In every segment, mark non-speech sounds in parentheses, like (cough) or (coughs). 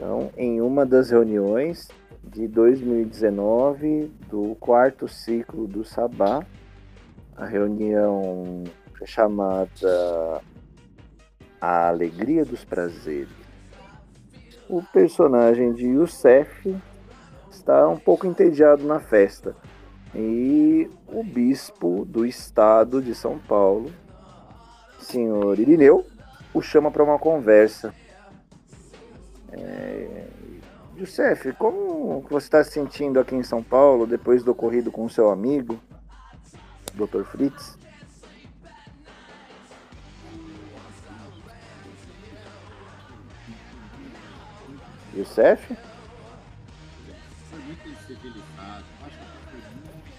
Então, em uma das reuniões de 2019 do quarto ciclo do Sabá, a reunião chamada A Alegria dos Prazeres. O personagem de Youssef está um pouco entediado na festa e o bispo do estado de São Paulo, senhor Irineu, o chama para uma conversa. É... Como você está se sentindo aqui em São Paulo depois do ocorrido com seu amigo, Dr. Fritz? Youssef? Foi muito. Acho que muito.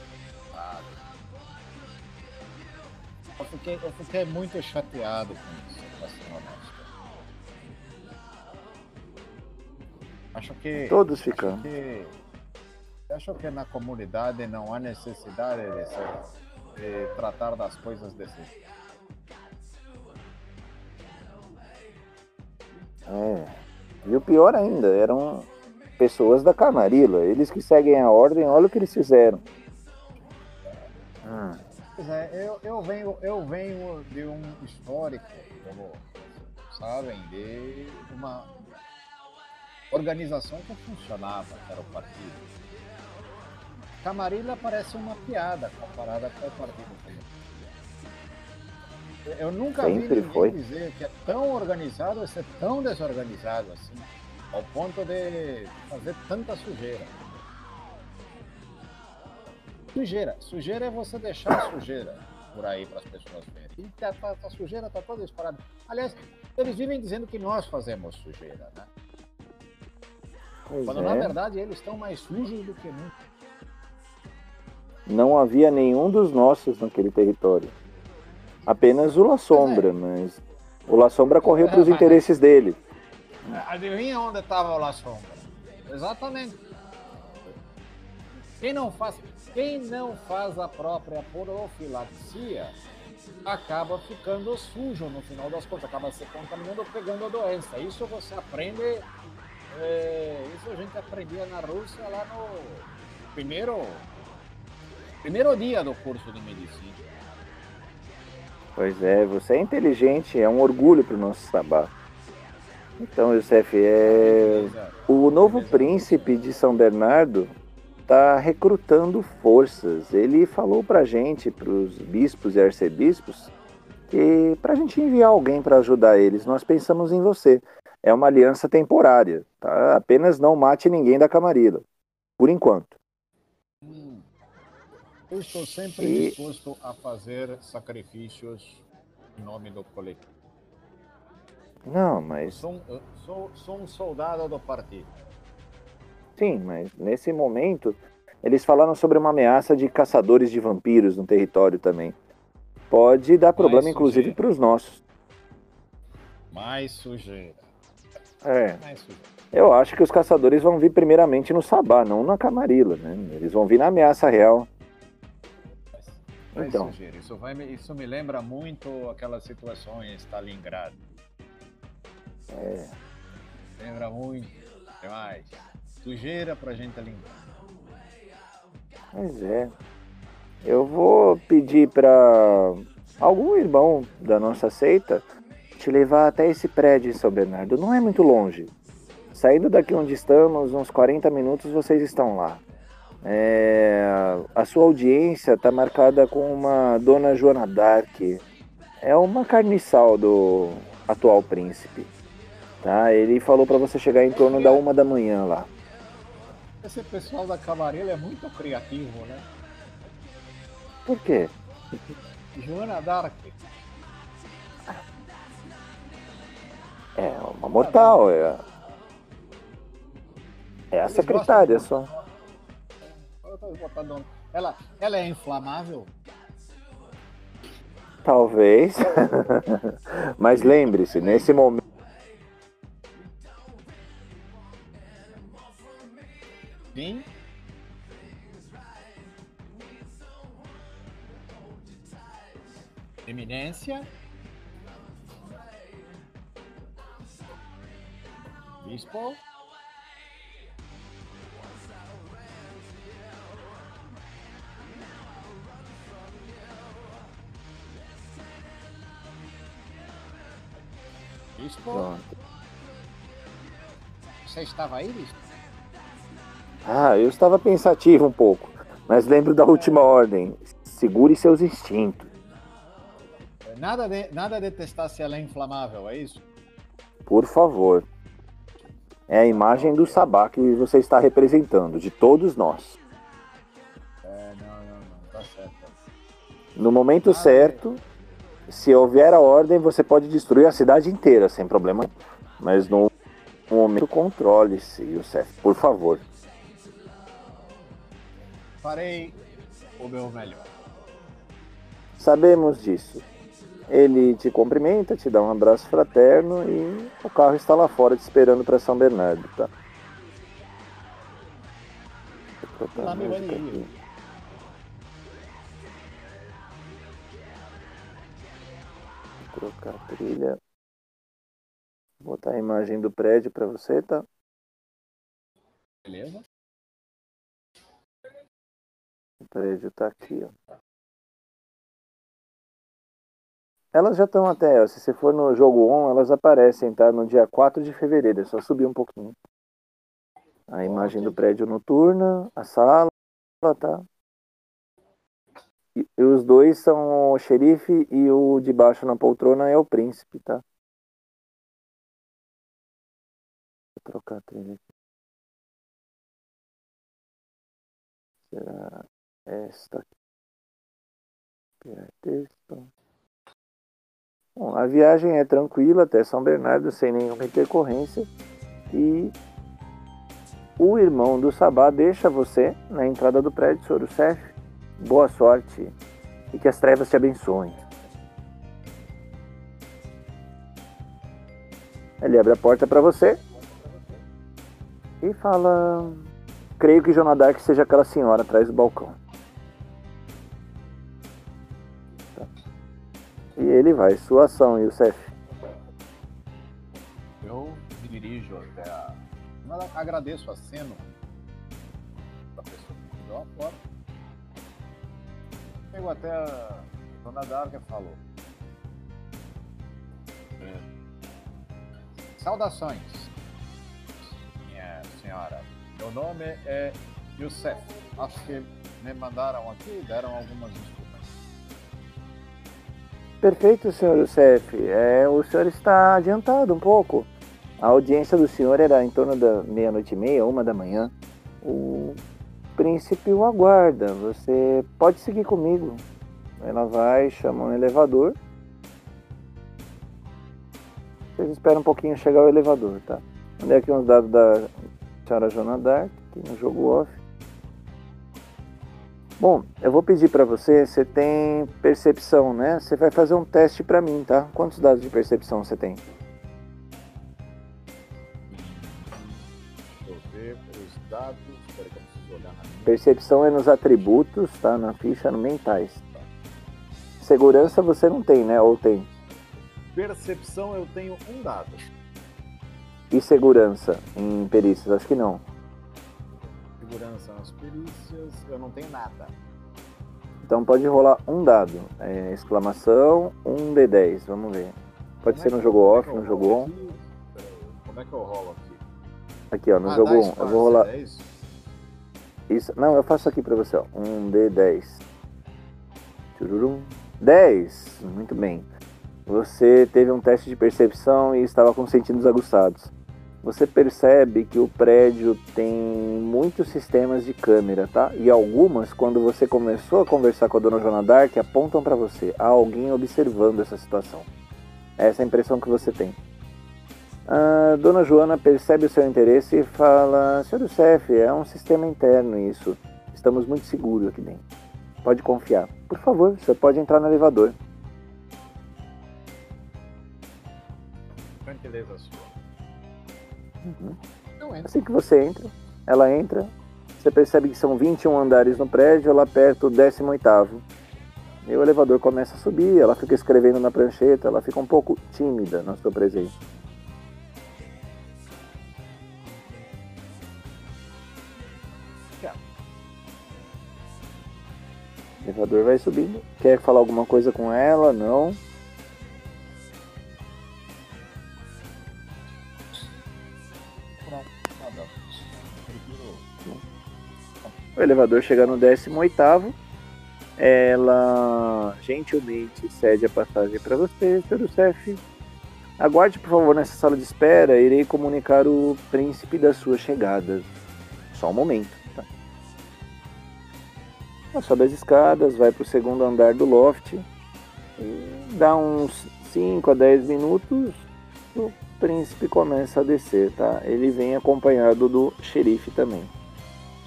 Eu fiquei, eu fiquei muito chateado com isso, pra ser honesto. Acho que. Todos acho ficam. que, acho que na comunidade não há necessidade de, se- de tratar das coisas desse jeito. É. E o pior ainda, eram pessoas da Camarilla. Eles que seguem a ordem, olha o que eles fizeram. Ah, Pois é, eu, eu, venho, eu venho de um histórico, como sabem, de uma organização que funcionava, que era o partido. Camarilla parece uma piada comparada com o partido. Eu nunca vi Sempre ninguém foi. dizer que é tão organizado ser tão desorganizado assim, ao ponto de fazer tanta sujeira. Sujeira. Sujeira é você deixar a sujeira por aí para as pessoas verem. E tá, tá- a sujeira está toda disparada. Aliás, eles vivem dizendo que nós fazemos sujeira, né? Pois Quando na é. verdade eles estão mais sujos do que nunca. Não havia nenhum dos nossos naquele território. Apenas o La Sombra, mas o La Sombra correu para os interesses dele. Adivinha onde estava o La Sombra? Exatamente. Quem não faz, quem não faz a própria profilaxia acaba ficando sujo no final das contas, acaba se contaminando ou pegando a doença. Isso você aprende, é, isso a gente aprendia na Rússia lá no primeiro, primeiro dia do curso de medicina. Pois é, você é inteligente, é um orgulho para o nosso sabá. Então, Youssef, é... o novo príncipe de São Bernardo está recrutando forças. Ele falou para gente, para os bispos e arcebispos, que para a gente enviar alguém para ajudar eles, nós pensamos em você. É uma aliança temporária, tá? Apenas não mate ninguém da Camarilla, por enquanto. Hum. Eu estou sempre E- disposto a fazer sacrifícios em nome do coletivo. Não, mas Sou, um- sou, sou um soldado do partido. sim, mas nesse momento eles falaram sobre uma ameaça de caçadores de vampiros no território também. Pode dar problema, inclusive, para os nossos. Mais sujeira. É, eu acho que os caçadores vão vir primeiramente no Sabá, não na Camarilla, né? Eles vão vir na ameaça real. Mais Então. sujeira. Isso, vai me, isso me lembra muito aquelas situações em Stalingrado. É, Lembra muito. Demais. Sujeira pra gente limpar. Pois é. Eu vou pedir para algum irmão da nossa seita te levar até esse prédio em São Bernardo. Não é muito longe. Saindo daqui onde estamos, uns 40 minutos vocês estão lá. É, a sua audiência está marcada com uma dona Joana Dark. É uma carniçal do atual príncipe. Tá? Ele falou para você chegar em torno da uma da manhã lá. Esse pessoal da Camarilla é muito criativo, né? Por quê? Joana Dark. É uma mortal, é, é a secretária só. Botando- Ela, ela é inflamável? Talvez. (laughs) Mas lembre-se, nesse momento. Sim. Eminência. Baseball? Baseball? Você estava aí, Bispo? Ah, eu estava pensativo um pouco, mas lembro da última ordem. Segure seus instintos. Nada de, nada de testar se ela é inflamável, é isso? Por favor. É a imagem do Sabá que você está representando, de todos nós. É, não, não, não, tá certo. No momento certo, se houver a ordem, você pode destruir a cidade inteira, sem problema. Mas no momento, controle-se, Youssef, por favor. Farei o meu melhor. Sabemos disso. Ele te cumprimenta, te dá um abraço fraterno e o carro está lá fora te esperando para São Bernardo, tá? Tá a me aqui. Vou trocar a trilha. Vou botar a imagem do prédio para você, tá? Beleza? O prédio tá aqui, ó. Elas já estão até, se você for no jogo on, elas aparecem, tá? No dia 4 de fevereiro, é só subir um pouquinho. A imagem do prédio noturna, a sala, tá? E, e os dois são o xerife e o de baixo na poltrona é o príncipe, tá? Vou trocar a trilha aqui. Será esta aqui? Copiar texto. Bom, a viagem é tranquila até São Bernardo, sem nenhuma intercorrência. E o irmão do Sabá deixa você na entrada do prédio, Sr. Youssef. Boa sorte e que as trevas te abençoem. Ele abre a porta para você e fala: Creio que Joana Dark seja aquela senhora atrás do balcão. Ele vai, sua ação, Youssef. Eu me dirijo até a. Agradeço a cena da pessoa que me deu a porta. Chego até a Dona Darga e falou. "É, Saudações, minha senhora. Meu nome é Youssef. Acho que me mandaram aqui deram algumas instruções. Perfeito, senhor Youssef. É, o senhor está adiantado um pouco. A audiência do senhor era em torno da meia-noite e meia, uma da manhã. O príncipe o aguarda. Você pode seguir comigo. Ela vai, chama um elevador. Vocês esperam um pouquinho chegar o elevador, tá? Mandei aqui uns dados da senhora Joana Dark, aqui no jogo off. Bom, eu vou pedir pra você, você tem percepção, né? Você vai fazer um teste pra mim, tá? Quantos dados de percepção você tem? Deixa eu ver os dados. Espera que eu preciso olhar na minha. Percepção é nos atributos, tá? Na ficha, no mentais. Segurança você não tem, né? Ou tem? Percepção eu tenho um dado. E segurança em perícias? Acho que não. Segurança nas perícias, eu não tenho nada. Então pode rolar um dado. É, exclamação, um D10. Vamos ver. Pode Como ser é no que- jogo como é off, eu no jogo on. aqui? Como é que eu rolo aqui? Aqui, ó, no Ah, jogo dá 1. Um. Eu vou rolar. É isso? Isso. Não, eu faço aqui pra você, ó. Um D10. Chururum. 10. Muito bem. Você teve um teste de percepção e estava com os sentidos aguçados. Você percebe que o prédio tem muitos sistemas de câmera, tá? E algumas, quando você começou a conversar com a dona Joana Dark, apontam para você. Há alguém observando essa situação. Essa é a impressão que você tem. A dona Joana percebe o seu interesse e fala: Senhor Youssef, é um sistema interno isso. Estamos muito seguros aqui dentro. Pode confiar. Por favor, você pode entrar no elevador. Gentileza sua. Uhum. Assim que você entra, ela entra. Você percebe que são 21 andares no prédio, ela aperta o 18. E o elevador começa a subir, ela fica escrevendo na prancheta, ela fica um pouco tímida na sua presença. O elevador vai subindo. Quer falar alguma coisa com ela? Não. O elevador chega no 18 ela gentilmente cede a passagem para você, Sr. Youssef. Aguarde, por favor, nessa sala de espera. Irei comunicar o príncipe da sua chegada. Só um momento. Tá? Ela sobe as escadas, vai para o segundo andar do loft. dá uns 5 a 10 minutos. O príncipe começa a descer, tá? Ele vem acompanhado do xerife também.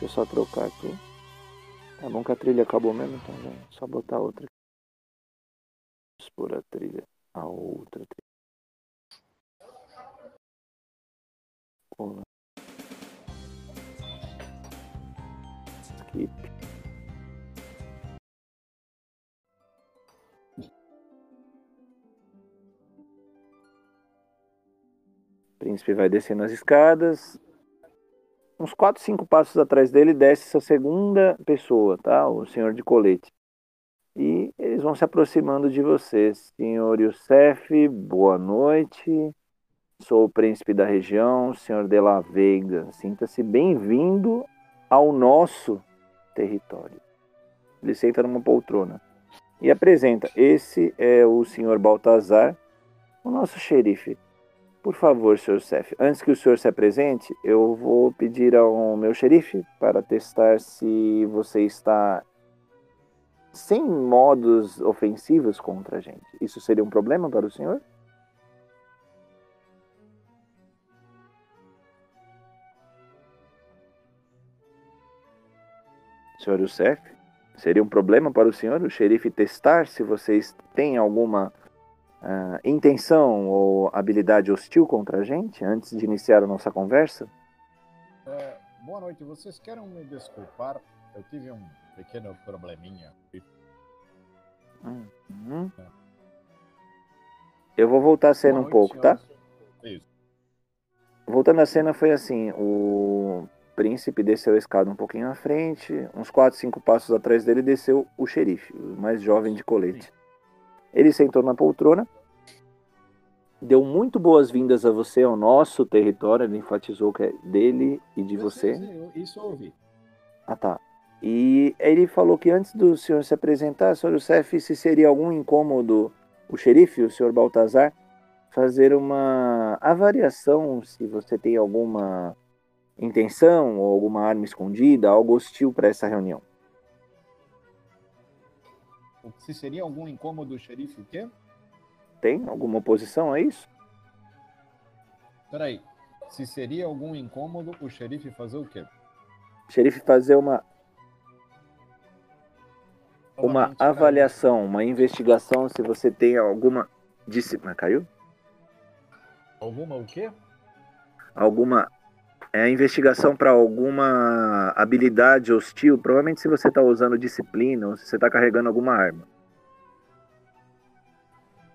Deixa eu só trocar aqui. Tá bom que a trilha acabou mesmo, então já só botar outra. Vamos pôr a trilha, a outra trilha. Olá. Skip. O príncipe vai descendo as escadas. Uns 4, 5 passos atrás dele desce essa segunda pessoa, tá? O senhor de colete. E eles vão se aproximando de você. Senhor Youssef, boa noite. Sou o príncipe da região, senhor de la Veiga. Sinta-se bem-vindo ao nosso território. Ele senta numa poltrona e apresenta: Esse é o senhor Baltazar, o nosso xerife. Por favor, senhor Sef, antes que o senhor se apresente, eu vou pedir ao meu xerife para testar se você está sem modos ofensivos contra a gente. Isso seria um problema para o senhor? senhor Youssef? Seria um problema para o senhor, o xerife, testar se vocês têm alguma uh, intenção ou habilidade hostil contra a gente antes de iniciar a nossa conversa? É, boa noite, vocês querem me desculpar? Eu tive um pequeno probleminha. Uhum. É. Eu vou voltar a cena um pouco, tá? Isso. Voltando à cena, foi assim: o príncipe desceu a escada um pouquinho à frente, uns 4, 5 passos atrás dele desceu o xerife, o mais jovem de colete. Ele sentou na poltrona, deu muito boas-vindas a você ao nosso território, ele enfatizou que é dele e de você. Isso eu ouvi. Ah, tá. E ele falou que antes do senhor se apresentar, senhor Youssef, se seria algum incômodo o xerife, o senhor Baltazar, fazer uma avaliação se você tem alguma intenção ou alguma arma escondida, algo hostil para essa reunião. Se seria algum incômodo, xerife, o quê? Tem alguma oposição a isso? Peraí. Se seria algum incômodo, o xerife fazer o quê? O xerife fazer uma uma avaliação, uma investigação se você tem alguma disciplina. Caiu? Alguma o quê? Alguma é investigação para alguma habilidade hostil, provavelmente se você está usando disciplina ou se você está carregando alguma arma.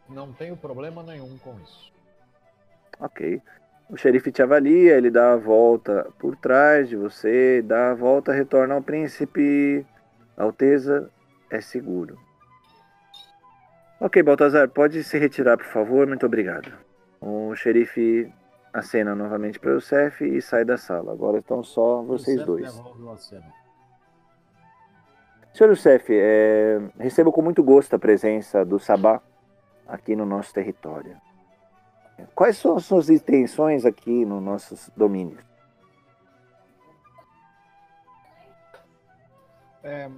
Não tenho problema nenhum com isso. Ok. O xerife te avalia, ele dá a volta por trás de você, dá a volta, retorna ao príncipe. Alteza, é seguro. Ok, Baltazar, pode se retirar, por favor? Muito obrigado. O xerife acena novamente para o Cef e sai da sala. Agora estão só vocês dois. Senhor Youssef, é, recebo com muito gosto a presença do Sabá aqui no nosso território. Quais são as suas intenções aqui nos nossos domínios? É,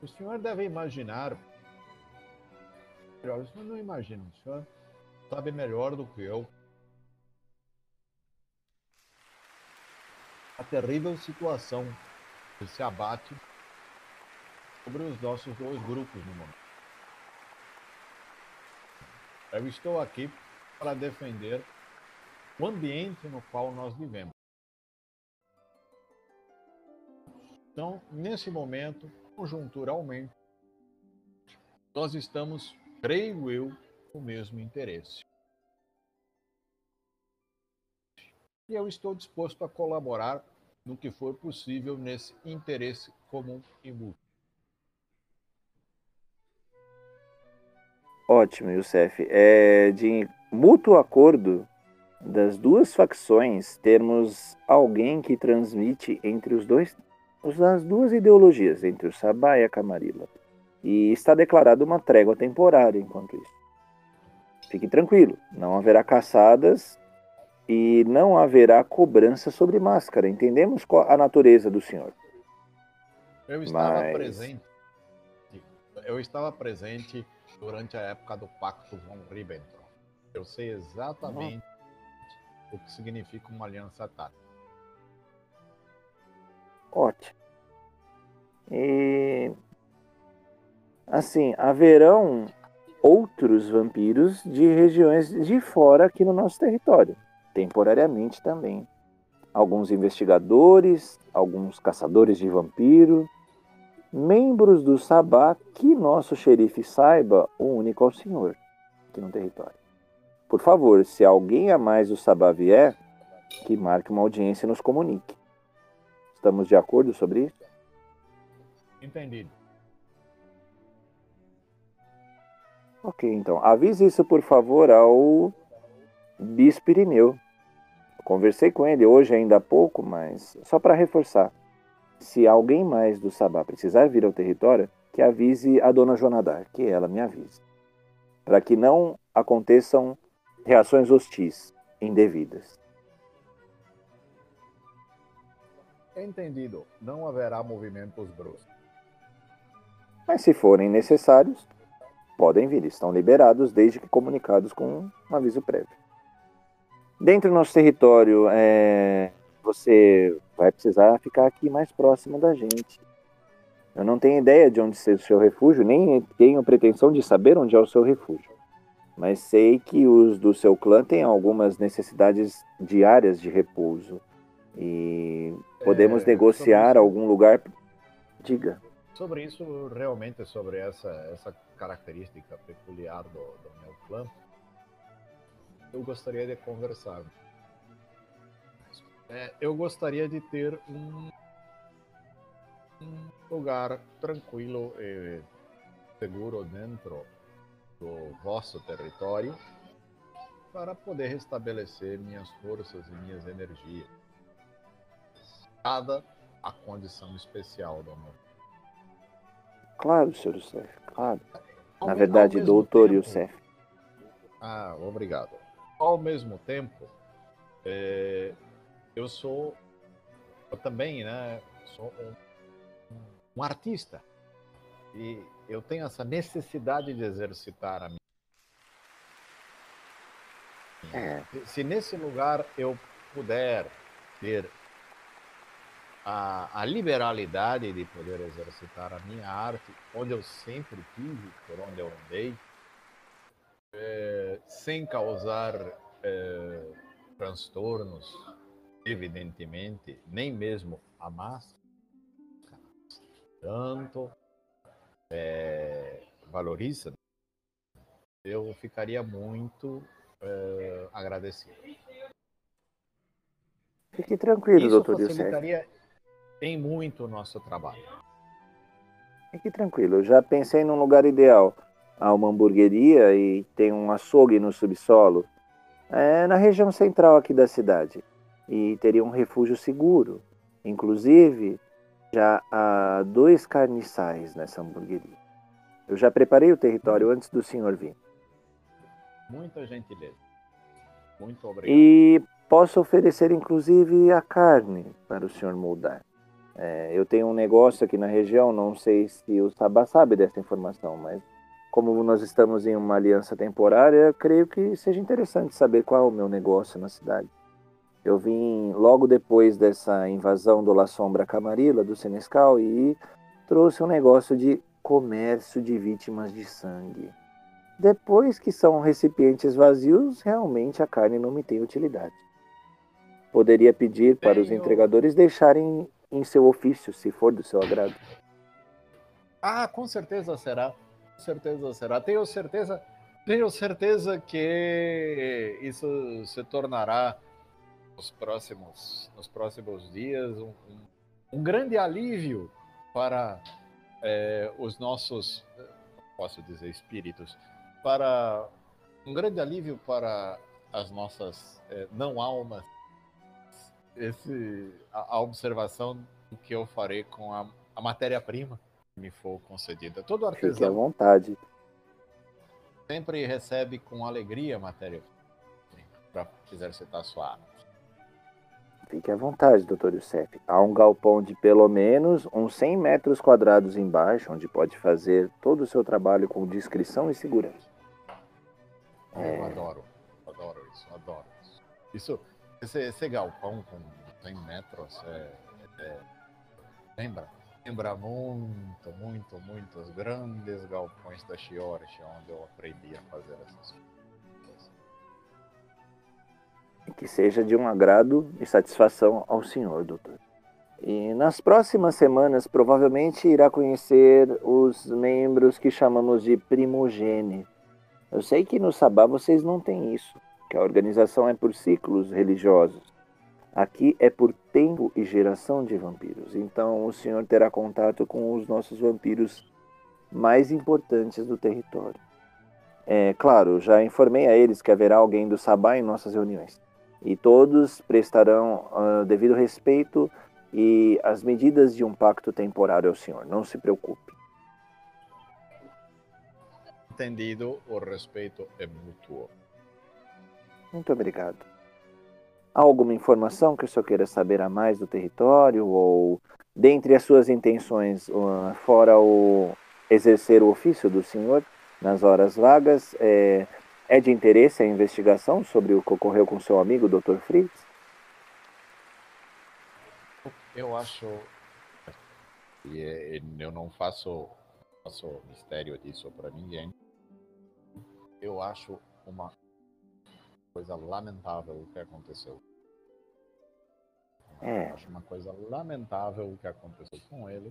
o senhor deve imaginar. O senhor não imagina, o senhor sabe melhor do que eu a terrível situação que se abate sobre os nossos dois grupos no momento. Eu estou aqui para defender o ambiente no qual nós vivemos. Então, nesse momento, conjunturalmente, nós estamos, creio eu, com o mesmo interesse. E eu estou disposto a colaborar no que for possível nesse interesse comum e mútuo. Ótimo, Youssef. É, de mútuo acordo, das duas facções termos alguém que transmite entre os dois as duas ideologias, entre o Sabá e a Camarilla. E está declarada uma trégua temporária enquanto isso. Fique tranquilo, não haverá caçadas e não haverá cobrança sobre máscara. Entendemos a natureza do senhor. Eu estava Mas... presente. Eu estava presente durante a época do Pacto von Ribbentrop. Eu sei exatamente o que significa uma aliança tática. Ótimo. E assim, haverão outros vampiros de regiões de fora aqui no nosso território, temporariamente também. Alguns investigadores, alguns caçadores de vampiro, membros do Sabá que nosso xerife saiba o único ao senhor aqui no território. Por favor, se alguém a mais do Sabá vier, que marque uma audiência e nos comunique. Estamos de acordo sobre isso? Entendido. Ok, então. Avise isso, por favor, ao Bispo Irineu. Conversei com ele hoje ainda há pouco, mas só para reforçar. Se alguém mais do Sabá precisar vir ao território, que avise a dona Jonadar, que ela me avise. Para que não aconteçam reações hostis indevidas. Entendido. Não haverá movimentos bruscos. Mas se forem necessários, podem vir. Estão liberados desde que comunicados com um aviso prévio. Dentro do nosso território, é... você vai precisar ficar aqui mais próximo da gente. Eu não tenho ideia de onde seja o seu refúgio, nem tenho pretensão de saber onde é o seu refúgio mas sei que os do seu clã têm algumas necessidades diárias de repouso e podemos é, negociar algum lugar. Diga. Sobre isso, realmente, sobre essa, essa característica peculiar do, do meu clã, eu gostaria de conversar. É, eu gostaria de ter um, um lugar tranquilo e seguro dentro do vosso território para poder restabelecer minhas forças e minhas energias. Cada a condição especial do amor. Claro, senhor Youssef, claro. Ao Na verdade, doutor tempo, Youssef. Ah, obrigado. Ao mesmo tempo, é, eu sou, eu também, né, sou um, um artista. E eu tenho essa necessidade de exercitar a minha. É. Se nesse lugar eu puder ter a, a, liberalidade de poder exercitar a minha arte, onde eu sempre tive, por onde eu andei, é, sem causar é, transtornos, evidentemente, nem mesmo a massa, tanto é, valoriza, eu ficaria muito é, agradecido. Fique tranquilo, Isso doutor facilitaria em muito o nosso trabalho. Fique tranquilo, eu já pensei num lugar ideal. Há uma hamburgueria e tem um açougue no subsolo. É na região central aqui da cidade. E teria um refúgio seguro. Inclusive, já há dois carniçais nessa hamburgueria. Eu já preparei o território antes do senhor vir. Muita gentileza. Muito obrigado. E posso oferecer inclusive a carne para o senhor moldar. É, eu tenho um negócio aqui na região, não sei se o Sabá sabe dessa informação, mas como nós estamos em uma aliança temporária, creio que seja interessante saber qual é o meu negócio na cidade. Eu vim logo depois dessa invasão do La Sombra Camarilla, do Senescal, e trouxe um negócio de comércio de vítimas de sangue. Depois que são recipientes vazios, realmente a carne não me tem utilidade. Poderia pedir para Tenho... os entregadores deixarem em seu ofício, se for do seu agrado. Ah, com certeza será. Certeza será. Tenho certeza, tenho certeza que isso se tornará nos próximos, nos próximos dias um, um, grande alívio para é, os nossos, posso dizer, espíritos, para um grande alívio para as nossas é, não almas. Esse, a, a, observação que eu farei com a, a matéria-prima. que me for concedida. Todo artesão. Fique à vontade. Sempre recebe com alegria a matéria-prima para quiser citar sua arte. Fique à vontade, doutor Youssef. Há um galpão de pelo menos uns 100 metros quadrados embaixo, onde pode fazer todo o seu trabalho com discrição e segurança. É... Eu adoro, adoro isso, adoro isso. Isso, esse, esse galpão com 100 metros, é, é, lembra? Lembra muito, muito, muito os grandes galpões da Shiorishi, onde eu aprendi a fazer essas coisas que seja de um agrado e satisfação ao senhor, doutor. E nas próximas semanas, provavelmente irá conhecer os membros que chamamos de primogênio. Eu sei que no Sabá vocês não têm isso, que a organização é por ciclos religiosos. Aqui é por tempo e geração de vampiros. Então o senhor terá contato com os nossos vampiros mais importantes do território. É claro, já informei a eles que haverá alguém do Sabá em nossas reuniões e todos prestarão uh, devido respeito e as medidas de um pacto temporário ao Senhor. Não se preocupe. Entendido, o respeito é mútuo. Muito obrigado. Alguma informação que o senhor queira saber a mais do território ou dentre as suas intenções, uh, fora o exercer o ofício do senhor nas horas vagas, é, é de interesse a investigação sobre o que ocorreu com seu amigo Dr. Fritz? Eu acho. E eu não faço, faço mistério disso para ninguém. Eu acho uma coisa lamentável o que aconteceu. É. Eu acho uma coisa lamentável o que aconteceu com ele.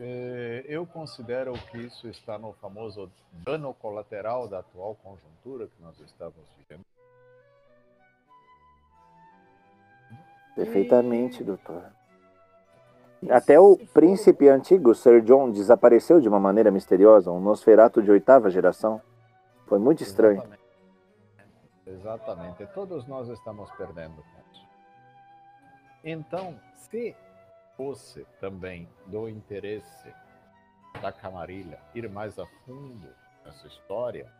É, eu considero que isso está no famoso dano colateral da atual conjuntura que nós estamos vivendo. Perfeitamente, doutor. Até o príncipe antigo, Sir John, desapareceu de uma maneira misteriosa, um Nosferato de oitava geração. Foi muito estranho. Exatamente. Exatamente. Todos nós estamos perdendo pontos. Então, se fosse também do interesse da Camarilha ir mais a fundo nessa história,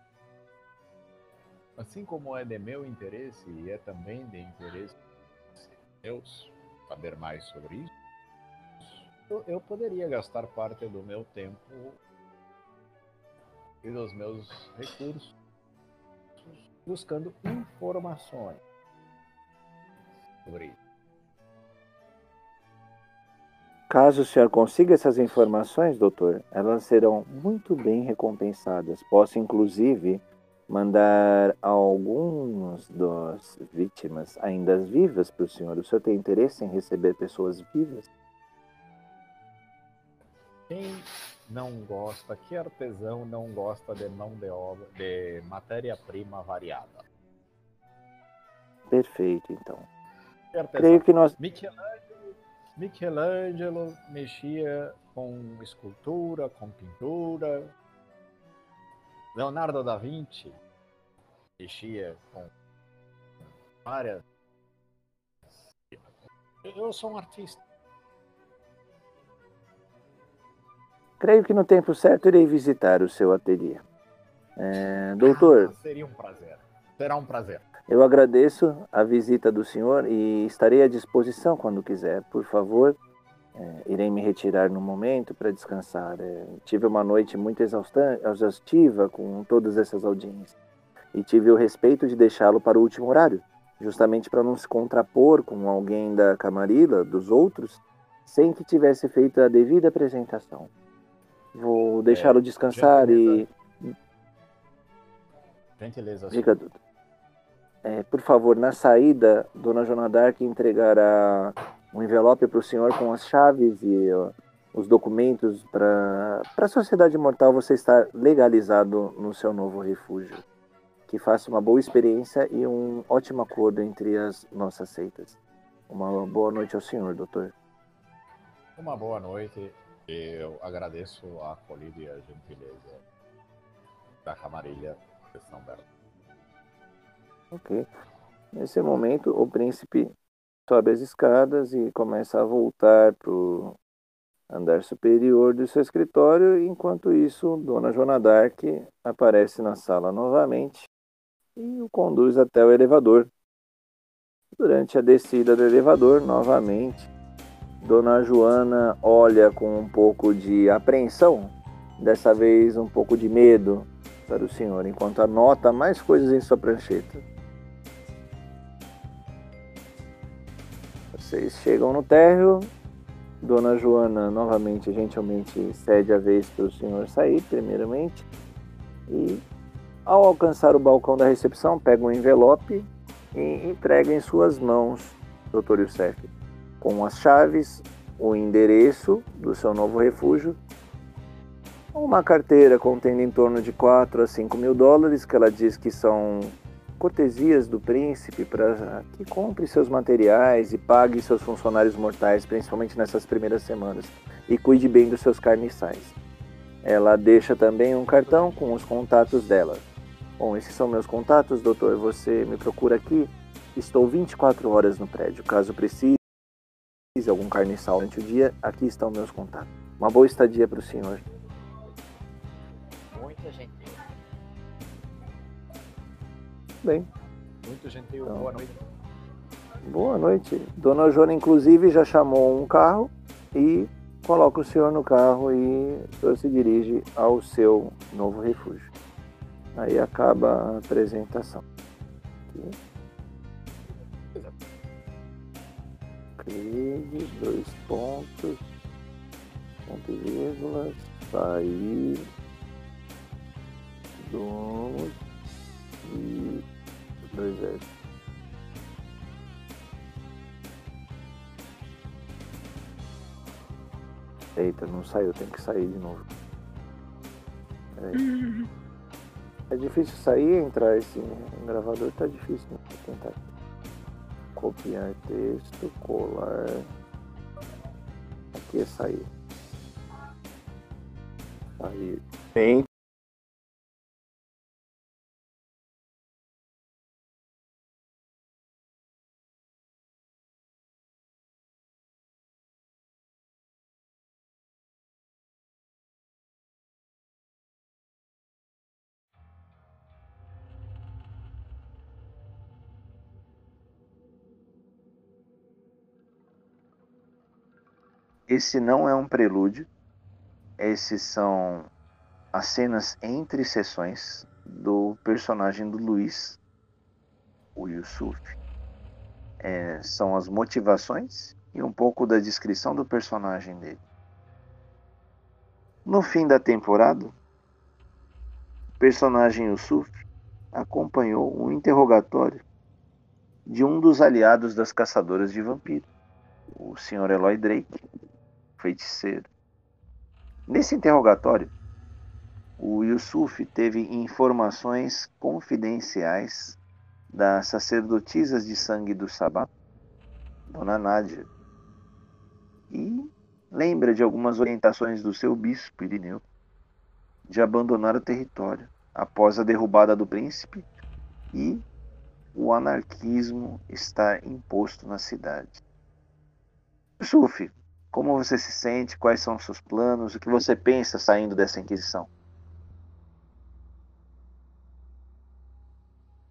assim como é de meu interesse e é também de interesse meus saber mais sobre isso, eu, eu poderia gastar parte do meu tempo e dos meus recursos buscando informações sobre isso. Caso o senhor consiga essas informações, doutor, elas serão muito bem recompensadas. Posso, inclusive, mandar algumas das vítimas ainda vivas para o senhor. O senhor tem interesse em receber pessoas vivas? Quem não gosta, que artesão não gosta de mão de obra, de matéria-prima variada? Perfeito, então. Creio que nós. Michelangelo Michelangelo mexia com escultura, com pintura. Leonardo da Vinci mexia com várias. Eu sou um artista. Creio que no tempo certo irei visitar o seu ateliê. É, doutor. Ah, seria um prazer. Será um prazer. Eu agradeço a visita do senhor e estarei à disposição quando quiser. Por favor, é, irei me retirar no momento para descansar. É, tive uma noite muito exaustiva com todas essas audiências e tive o respeito de deixá-lo para o último horário, justamente para não se contrapor com alguém da camarila, dos outros, sem que tivesse feito a devida apresentação. Vou é, deixá-lo descansar gentileza. e. Gentileza. Diga, Duda. É, por favor, na saída, Dona Joana entregará um envelope para o senhor com as chaves e uh, os documentos para a sociedade mortal você estar legalizado no seu novo refúgio. Que faça uma boa experiência e um ótimo acordo entre as nossas seitas. Uma boa noite ao senhor, doutor. Uma boa noite. Eu agradeço a acolhida e a gentileza da Camarilha de São Belo. Ok. Nesse momento, o príncipe sobe as escadas e começa a voltar para o andar superior do seu escritório. Enquanto isso, Dona Joana Dark aparece na sala novamente e o conduz até o elevador. Durante a descida do elevador, novamente, Dona Joana olha com um pouco de apreensão, dessa vez um pouco de medo para o senhor, enquanto anota mais coisas em sua prancheta. Vocês chegam no térreo. Dona Joana novamente, gentilmente, cede a vez para o senhor sair, primeiramente. E, ao alcançar o balcão da recepção, pega um envelope e entrega em suas mãos, Dr. Youssef, com as chaves, o endereço do seu novo refúgio, uma carteira contendo em torno de 4 a 5 mil dólares, que ela diz que são cortesias do príncipe para que compre seus materiais e pague seus funcionários mortais, principalmente nessas primeiras semanas, e cuide bem dos seus carniçais. Ela deixa também um cartão com os contatos dela. Bom, esses são meus contatos, doutor. Você me procura aqui. Estou 24 horas no prédio. Caso precise algum carniçal durante o dia, aqui estão meus contatos. Uma boa estadia para o senhor. Muita gente Bem. Muito gentil. Então, boa noite. Boa noite. Dona Joana, inclusive, já chamou um carro e coloca o senhor no carro e o senhor se dirige ao seu novo refúgio. Aí acaba a apresentação. Aqui. Dois pontos, ponto e vírgula, sair, dois e Dois S. Eita, não saiu, tem que sair de novo. É difícil sair e entrar esse gravador, tá difícil. Né? Tentar copiar texto, colar. Aqui é sair. Sair. Bem, Esse não é um prelúdio. Esses são as cenas entre sessões do personagem do Luiz, o Yusuf. É, são as motivações e um pouco da descrição do personagem dele. No fim da temporada, o personagem Yusuf acompanhou um interrogatório de um dos aliados das caçadoras de vampiros, o Sr. Eloy Drake, feiticeiro. Nesse interrogatório, o Yusuf teve informações confidenciais das sacerdotisas de sangue do Sabá, Dona Nádia, e lembra de algumas orientações do seu bispo Irineu de abandonar o território após a derrubada do príncipe e o anarquismo estar imposto na cidade. Yusuf, como você se sente? Quais são os seus planos? O que você pensa saindo dessa Inquisição?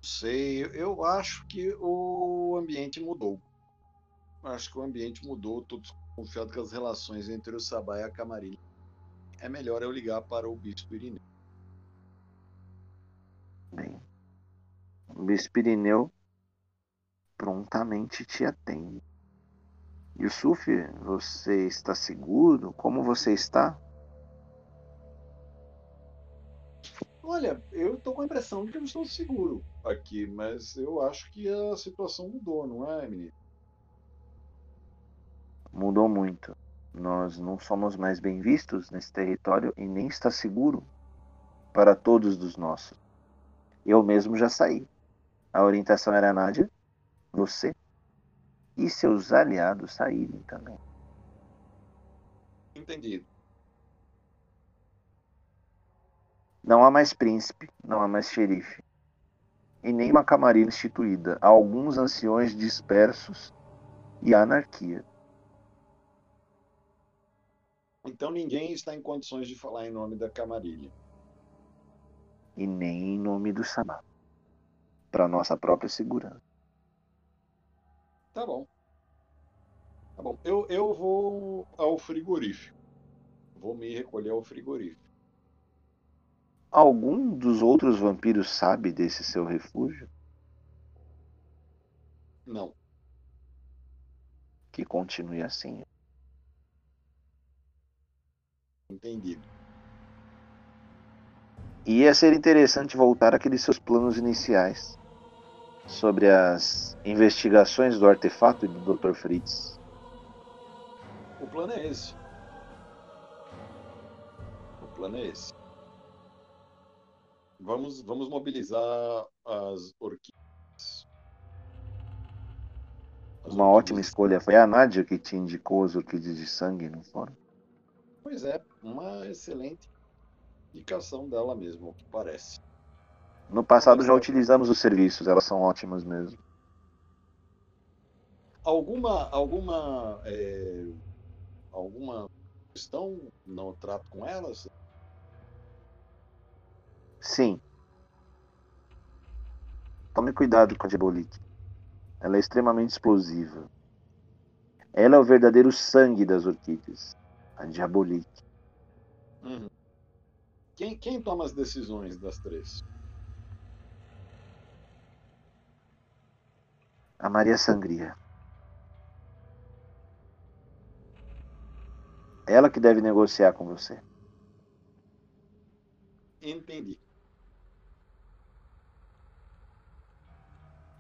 Sei, eu acho que o ambiente mudou. Acho que o ambiente mudou. Estou desconfiado que as relações entre o Sabá e a Camarilha. É melhor eu ligar para o Bispo Irineu. Bem, o Bispo Irineu prontamente te atende. Yusuf, você está seguro? Como você está? Olha, eu estou com a impressão de que eu estou seguro aqui, mas eu acho que a situação mudou, não é, menino? Mudou muito. Nós não somos mais bem vistos nesse território e nem está seguro para todos dos nossos. Eu mesmo já saí. A orientação era Nádia, você e seus aliados saírem também. Entendido. Não há mais príncipe, não há mais xerife. e nenhuma camarilha instituída. Há alguns anciões dispersos e anarquia. Então ninguém está em condições de falar em nome da camarilha. E nem em nome do Sabá. Para nossa própria segurança. Tá bom. Tá bom. Eu, eu vou ao frigorífico. Vou me recolher ao frigorífico. Algum dos outros vampiros sabe desse seu refúgio? Não. Que continue assim. Entendido. Ia ser interessante voltar àqueles seus planos iniciais sobre as investigações do artefato e do Dr. Fritz. O plano é esse. O plano é esse. Vamos, vamos mobilizar as orquídeas. As Uma ótima orquídeas. escolha. Foi a Nádia que te indicou as orquídeas de sangue, não foram? Pois é, uma excelente indicação dela mesmo, o que parece. No passado já utilizamos os serviços, elas são ótimas mesmo. Alguma, alguma, é, alguma questão no trato com elas? Sim. Tome cuidado com a diabolite. Ela é extremamente explosiva. Ela é o verdadeiro sangue das orquídeas. A diabolite. Uhum. Quem, quem toma as decisões das três? A Maria Sangria. Ela que deve negociar com você. Entendi.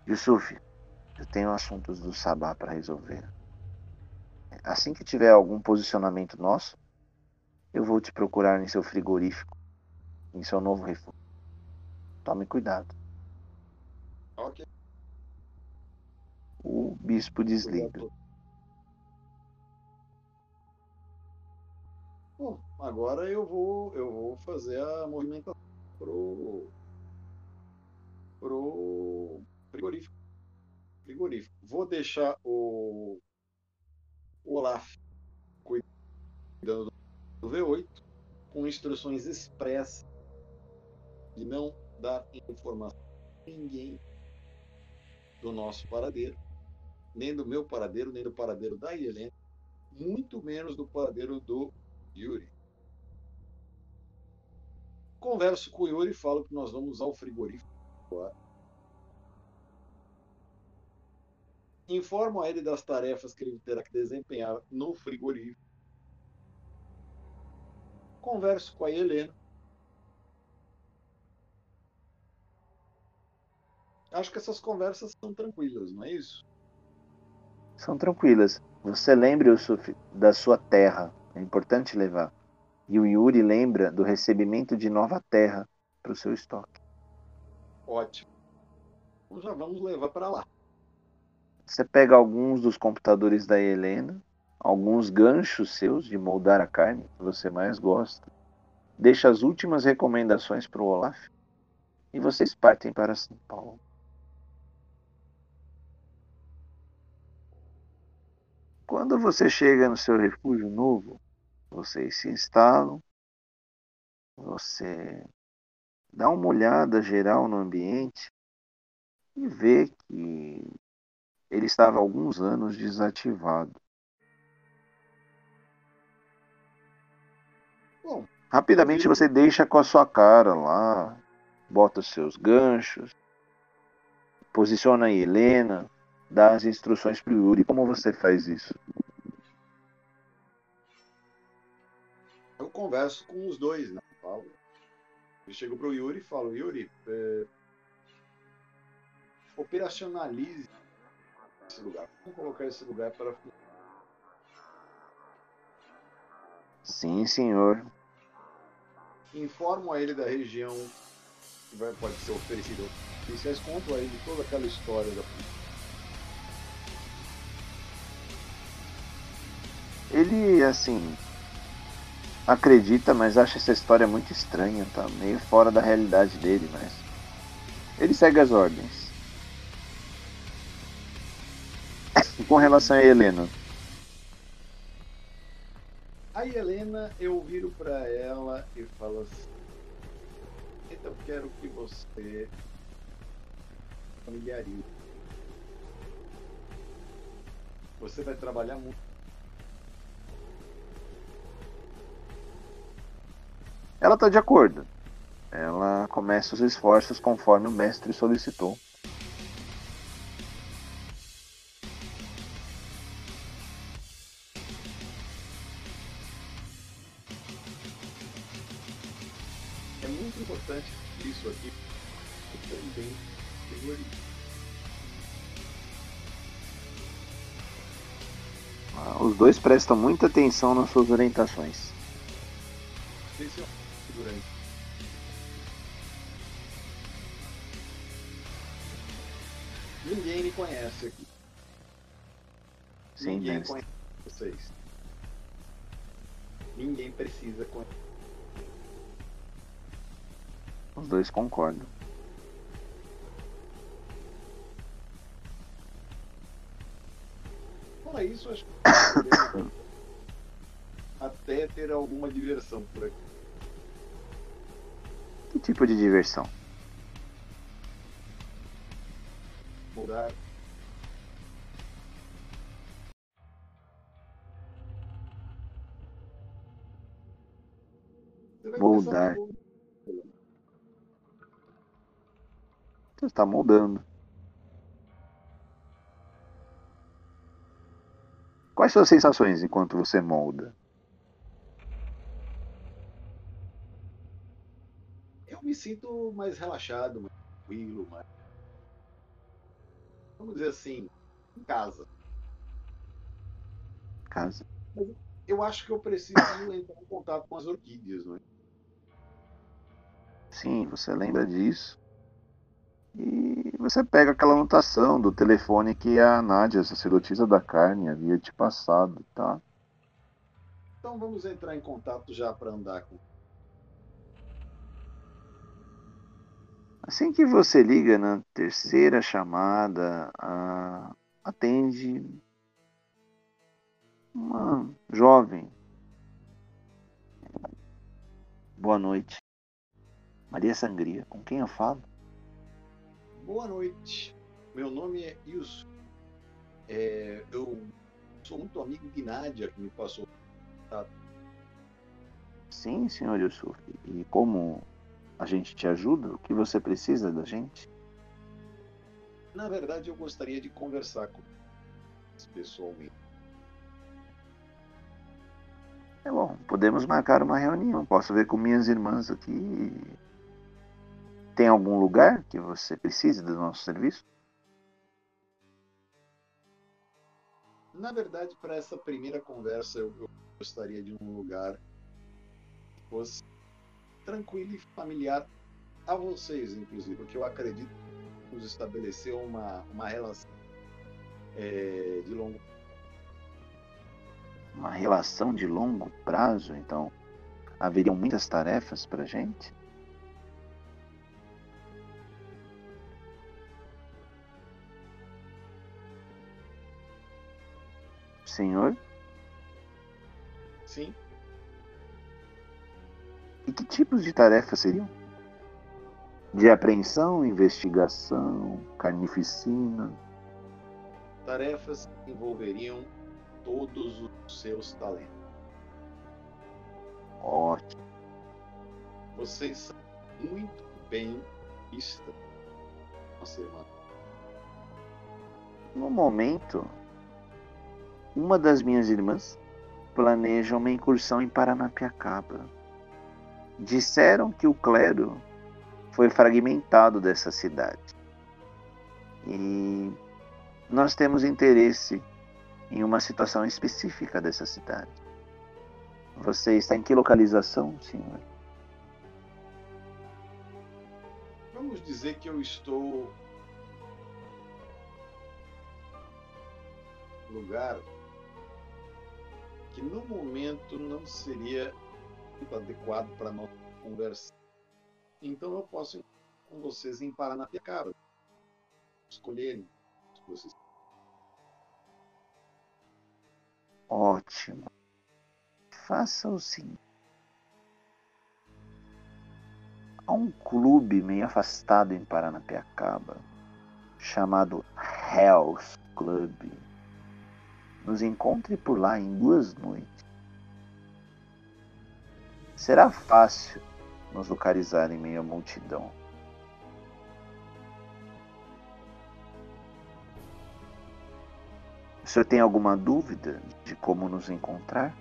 Yusuf, eu tenho assuntos do Sabá para resolver. Assim que tiver algum posicionamento nosso, eu vou te procurar em seu frigorífico, em seu novo refúgio. Tome cuidado. Ok. O bispo desliga. Bom, agora eu vou, eu vou fazer a movimentação pro, pro frigorífico. frigorífico. Vou deixar o, o Olaf cuidando do V8 com instruções expressas de não dar informação a ninguém do nosso paradeiro, nem do meu paradeiro, nem do paradeiro da Helena, muito menos do paradeiro do Yuri. Converso com o Yuri e falo que nós vamos ao frigorífico agora. Informo a ele das tarefas que ele terá que desempenhar no frigorífico. Converso com a Helena. Acho que essas conversas são tranquilas, não é isso? São tranquilas. Você Yusuf, da sua terra. É importante levar. E o Yuri lembra do recebimento de nova terra para o seu estoque. Ótimo. Então já vamos levar para lá. Você pega alguns dos computadores da Helena, alguns ganchos seus de moldar a carne que você mais gosta, deixa as últimas recomendações para o Olaf e vocês partem para São Paulo. Quando você chega no seu refúgio novo, vocês se instalam, você dá uma olhada geral no ambiente e vê que ele estava há alguns anos desativado. Bom, Rapidamente você deixa com a sua cara lá, bota os seus ganchos, posiciona a Helena, dá as instruções para o Yuri. Como você faz isso? eu converso com os dois, né? Falo. Eu chego pro Yuri e falo, Yuri, é, operacionalize esse lugar. Vamos colocar esse lugar para Sim, senhor. informo a ele da região que vai, pode ser oferecida. E vocês contam a ele toda aquela história da Ele, assim, acredita, mas acha essa história muito estranha, tá meio fora da realidade dele, mas Ele segue as ordens. (laughs) Com relação a Helena. A Helena, eu viro para ela e falo assim: Então, quero que você familiarize. Você vai trabalhar muito. Ela está de acordo. Ela começa os esforços conforme o mestre solicitou. É muito importante isso aqui. Também prioriza. Ah, Os dois prestam muita atenção nas suas orientações. Esse Ninguém me conhece aqui. Sim, Ninguém conhece vocês. Ninguém precisa conhecer. Os dois concordam. Fora isso, acho que (coughs) até ter alguma diversão por aqui. Que tipo de diversão? Moldar. Você está moldando. Quais suas sensações enquanto você molda? Eu me sinto mais relaxado, mais tranquilo, mais. Vamos dizer assim, em casa. Casa. Eu acho que eu preciso entrar em contato com as orquídeas, não é? Sim, você lembra disso. E você pega aquela anotação do telefone que a Nádia, sacerdotisa da carne, havia te passado, tá? Então vamos entrar em contato já para andar com. Assim que você liga na terceira chamada, a- atende uma jovem. Boa noite. Maria Sangria, com quem eu falo? Boa noite. Meu nome é Ilso. É, eu sou muito amigo de Nádia, que me passou. Sim, senhor Yusuf. E como a gente te ajuda? O que você precisa da gente? Na verdade, eu gostaria de conversar com eles pessoalmente. É bom, podemos marcar uma reunião. Posso ver com minhas irmãs aqui. Tem algum lugar que você precise do nosso serviço? Na verdade, para essa primeira conversa, eu, gostaria de um lugar que fosse tranquilo e familiar a vocês, inclusive, porque eu acredito que vamos estabelecer uma, uma relação é, de longo Uma relação de longo prazo, então haveriam muitas tarefas para gente? Senhor, Sim, e que tipos de tarefas seriam? De apreensão, investigação, carnificina? tarefas que envolveriam todos os seus talentos. Ótimo. Vocês são muito bem vistas, nossa irmã. No momento, uma das minhas irmãs planeja uma incursão em Paranapiacaba. Disseram que o clero foi fragmentado dessa cidade. E nós temos interesse em uma situação específica dessa cidade. Você está em que localização, senhor? Vamos dizer que eu estou lugar que no momento não seria adequado para nossa conversa. Então eu posso com vocês em Paranapiacaba. Escolherem vocês. Ótimo. Faça o seguinte. Há um clube meio afastado em Paranapiacaba chamado Hell's Club. Nos encontre por lá em duas noites. Será fácil nos localizar em meio à multidão. O senhor tem alguma dúvida de como nos encontrar?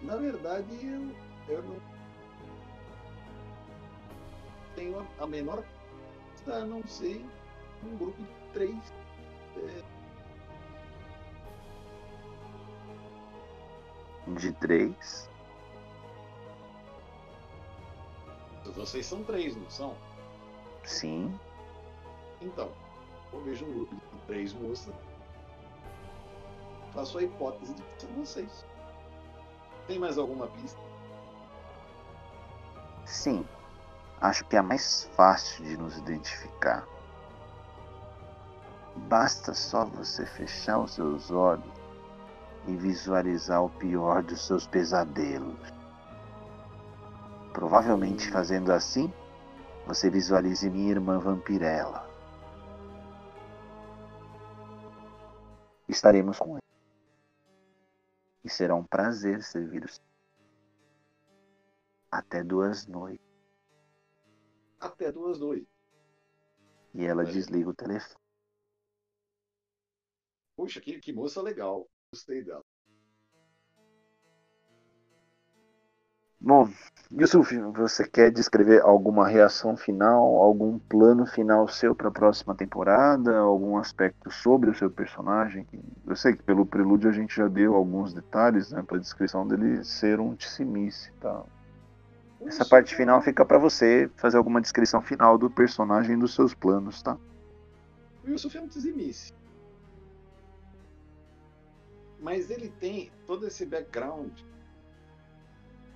Na verdade, eu, eu não tenho a menor a não ser um grupo de três. É... De três? Vocês são três, não são? Sim. Então, eu vejo um grupo de três moças. Faço a hipótese de que são vocês. Tem mais alguma pista? Sim. Acho que é mais fácil de nos identificar. Basta só você fechar os seus olhos e visualizar o pior dos seus pesadelos. Provavelmente fazendo assim, você visualize minha irmã vampirela. Estaremos com ele. E será um prazer servir o Até duas noites. Até duas noites. E ela é. desliga o telefone. Puxa, que, que moça legal. Gostei dela. Bom, Yusuf, você quer descrever alguma reação final, algum plano final seu para a próxima temporada, algum aspecto sobre o seu personagem? Eu sei que pelo prelúdio a gente já deu alguns detalhes né, para a descrição dele ser um tissimice, tá? Essa parte final fica para você fazer alguma descrição final do personagem e dos seus planos, tá? O Yusuf é um tissimice. Mas ele tem todo esse background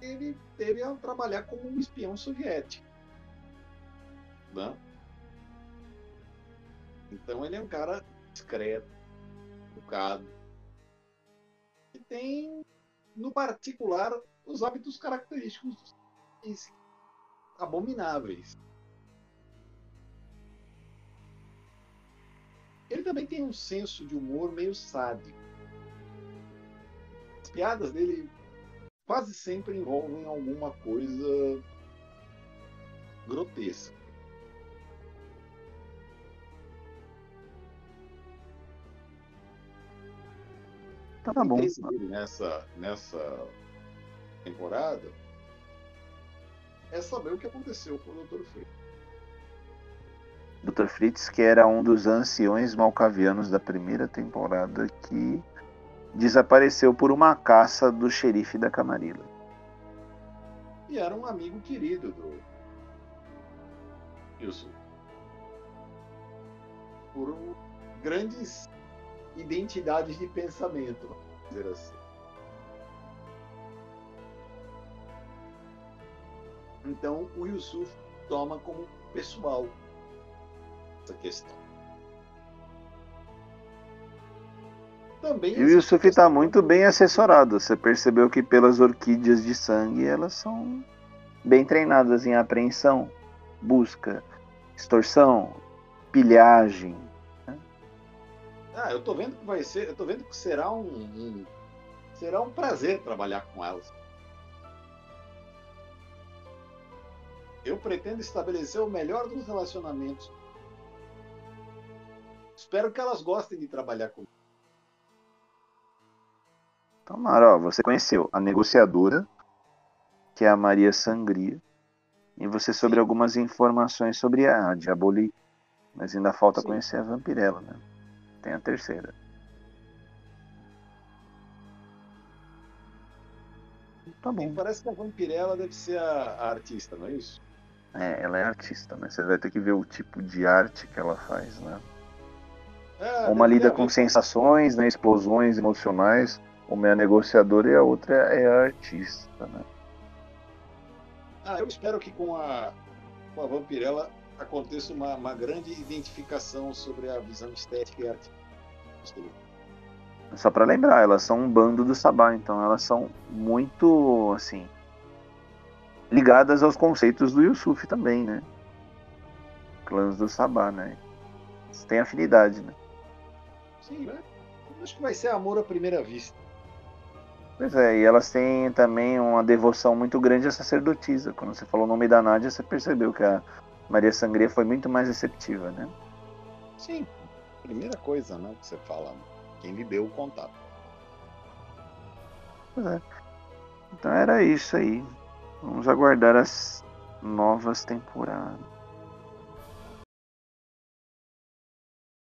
ele teve a trabalhar como um espião soviético. Né? Então ele é um cara discreto, educado, e tem, no particular, os hábitos característicos abomináveis. Ele também tem um senso de humor meio sádico. As piadas dele quase sempre envolvem alguma coisa grotesca. Então tá bom. Nessa, nessa temporada é saber o que aconteceu com o Dr. Fritz. Dr. Fritz, que era um dos anciões malcavianos da primeira temporada que desapareceu por uma caça do xerife da Camarilla. E era um amigo querido do Wilson. Por grandes identidades de pensamento, vamos dizer assim. Então o Yusuf toma como pessoal essa questão. Também e o Yusuf está muito bem assessorado. Você percebeu que pelas orquídeas de sangue elas são bem treinadas em apreensão, busca, extorsão, pilhagem. Né? Ah, eu tô vendo que vai ser, eu tô vendo que será um, um será um prazer trabalhar com elas. Eu pretendo estabelecer o melhor dos relacionamentos. Espero que elas gostem de trabalhar comigo. Tomara, ó, você conheceu a negociadora, que é a Maria Sangria, e você sobre algumas informações sobre a Diaboli, mas ainda falta Sim. conhecer a Vampirella, né? Tem a terceira. Tá bom. E parece que a Vampirella deve ser a, a, artista, não é isso? É, ela é artista, né? Você vai ter que ver o tipo de arte que ela faz, né? É, Uma lida com sensações, né? Explosões emocionais uma é a negociadora e a outra é a artista, né? Ah, eu espero que com a, com a Vampirella aconteça uma, uma grande identificação sobre a visão estética e artística. Só para lembrar, elas são um bando do Sabá, então elas são muito, assim, ligadas aos conceitos do Yusuf também, né? Clãs do Sabá, né? Tem afinidade, né? Sim, né? Acho que vai ser amor à primeira vista. Pois é, e elas têm também uma devoção muito grande à sacerdotisa. Quando você falou o nome da Nádia, você percebeu que a Maria Sangria foi muito mais receptiva, né? Sim, primeira coisa, né, que você fala, quem lhe deu o contato. Pois é. Então era isso aí. Vamos aguardar as novas temporadas.